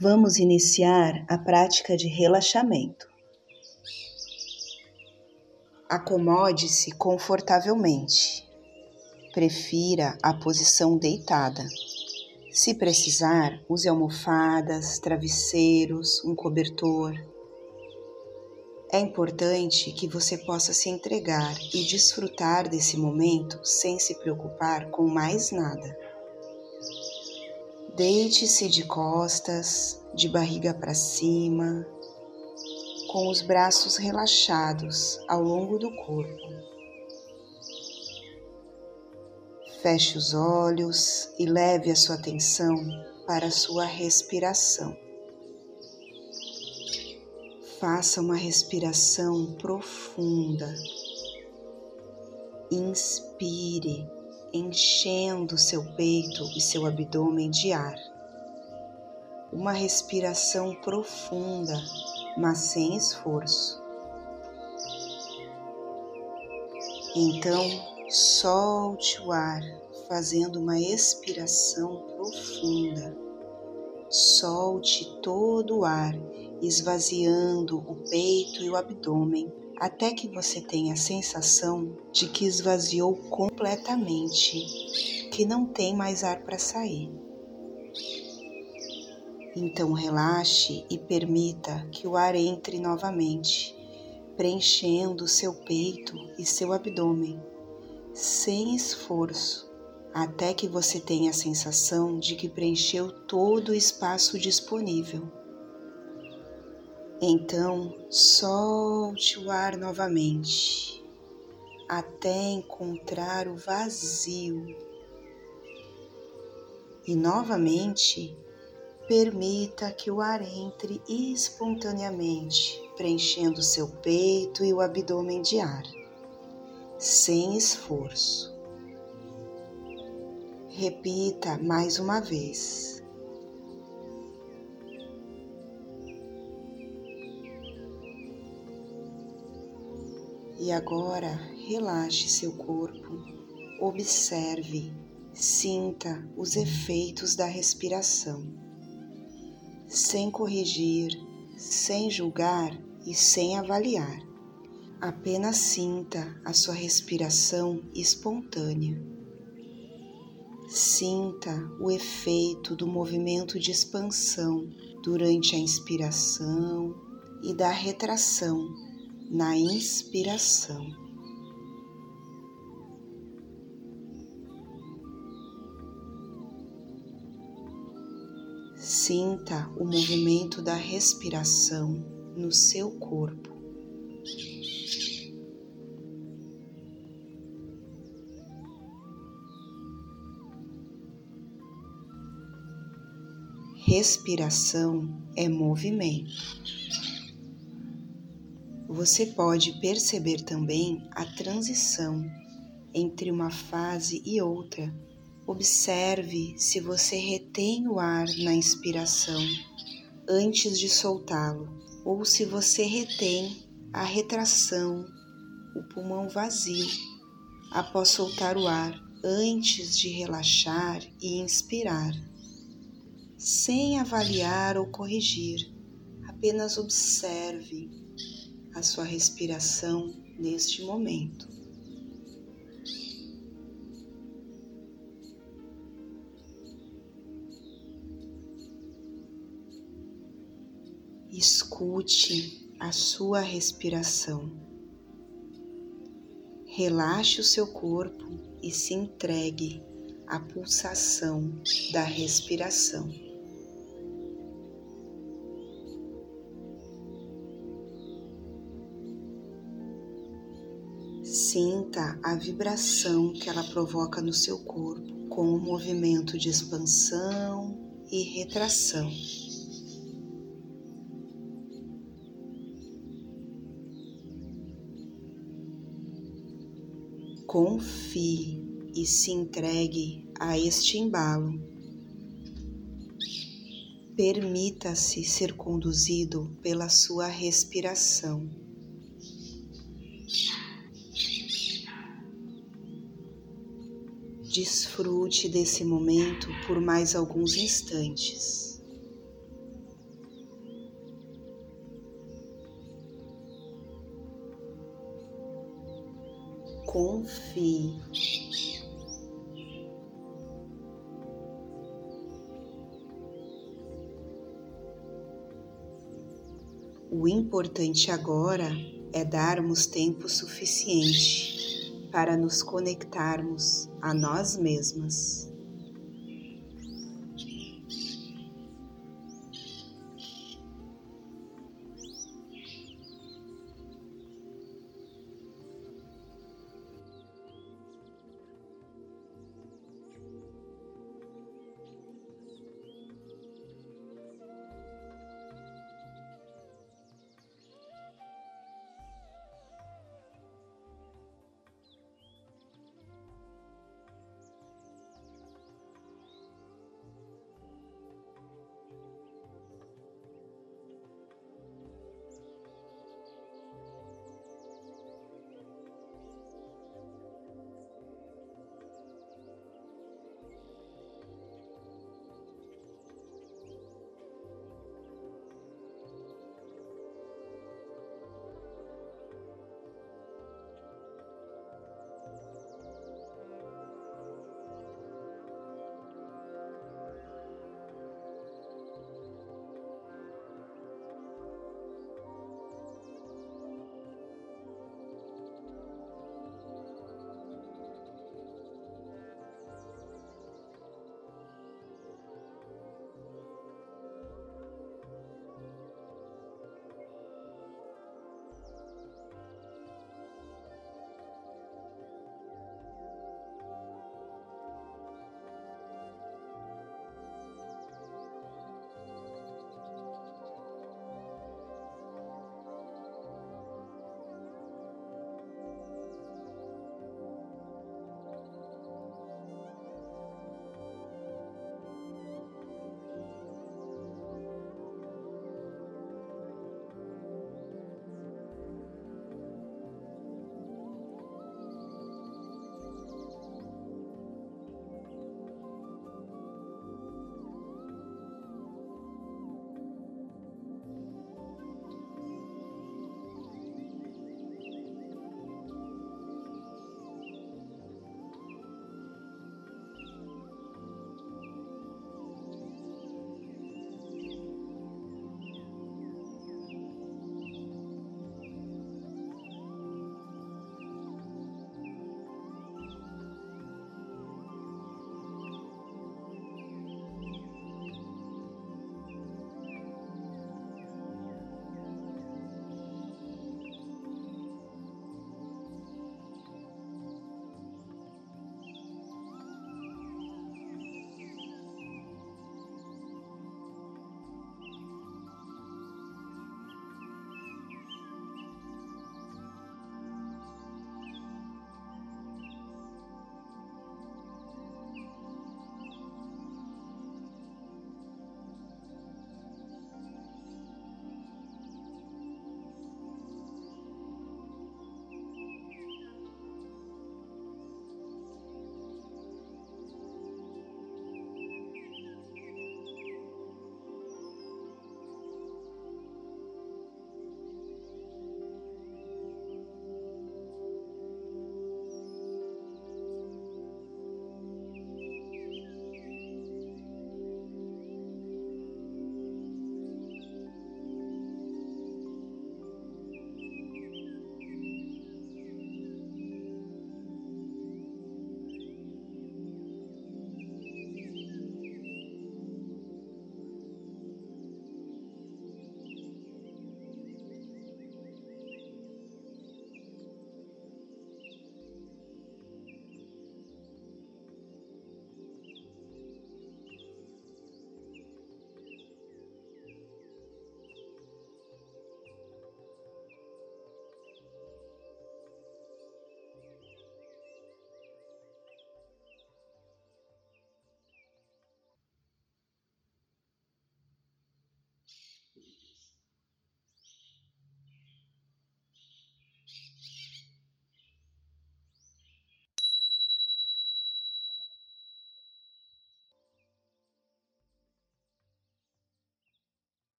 Vamos iniciar a prática de relaxamento. Acomode-se confortavelmente. Prefira a posição deitada. Se precisar, use almofadas, travesseiros, um cobertor. É importante que você possa se entregar e desfrutar desse momento sem se preocupar com mais nada. Deite-se de costas, de barriga para cima, com os braços relaxados ao longo do corpo. Feche os olhos e leve a sua atenção para a sua respiração. Faça uma respiração profunda. Inspire enchendo seu peito e seu abdômen de ar. Uma respiração profunda, mas sem esforço. Então, solte o ar, fazendo uma expiração profunda. Solte todo o ar, esvaziando o peito e o abdômen até que você tenha a sensação de que esvaziou completamente, que não tem mais ar para sair. Então relaxe e permita que o ar entre novamente, preenchendo seu peito e seu abdômen, sem esforço, até que você tenha a sensação de que preencheu todo o espaço disponível. Então, solte o ar novamente até encontrar o vazio. E novamente, permita que o ar entre espontaneamente, preenchendo seu peito e o abdômen de ar, sem esforço. Repita mais uma vez. E agora relaxe seu corpo, observe, sinta os efeitos da respiração, sem corrigir, sem julgar e sem avaliar. Apenas sinta a sua respiração espontânea. Sinta o efeito do movimento de expansão durante a inspiração e da retração na inspiração. Sinta o movimento da respiração no seu corpo. Respiração é movimento. Você pode perceber também a transição entre uma fase e outra. Observe se você retém o ar na inspiração antes de soltá-lo, ou se você retém a retração, o pulmão vazio, após soltar o ar antes de relaxar e inspirar. Sem avaliar ou corrigir, apenas observe a sua respiração neste momento. Escute a sua respiração. Relaxe o seu corpo e se entregue à pulsação da respiração. Sinta a vibração que ela provoca no seu corpo com o movimento de expansão e retração. Confie e se entregue a este embalo. Permita-se ser conduzido pela sua respiração. Desfrute desse momento por mais alguns instantes. confie. O importante agora é darmos tempo suficiente para nos conectarmos a nós mesmas.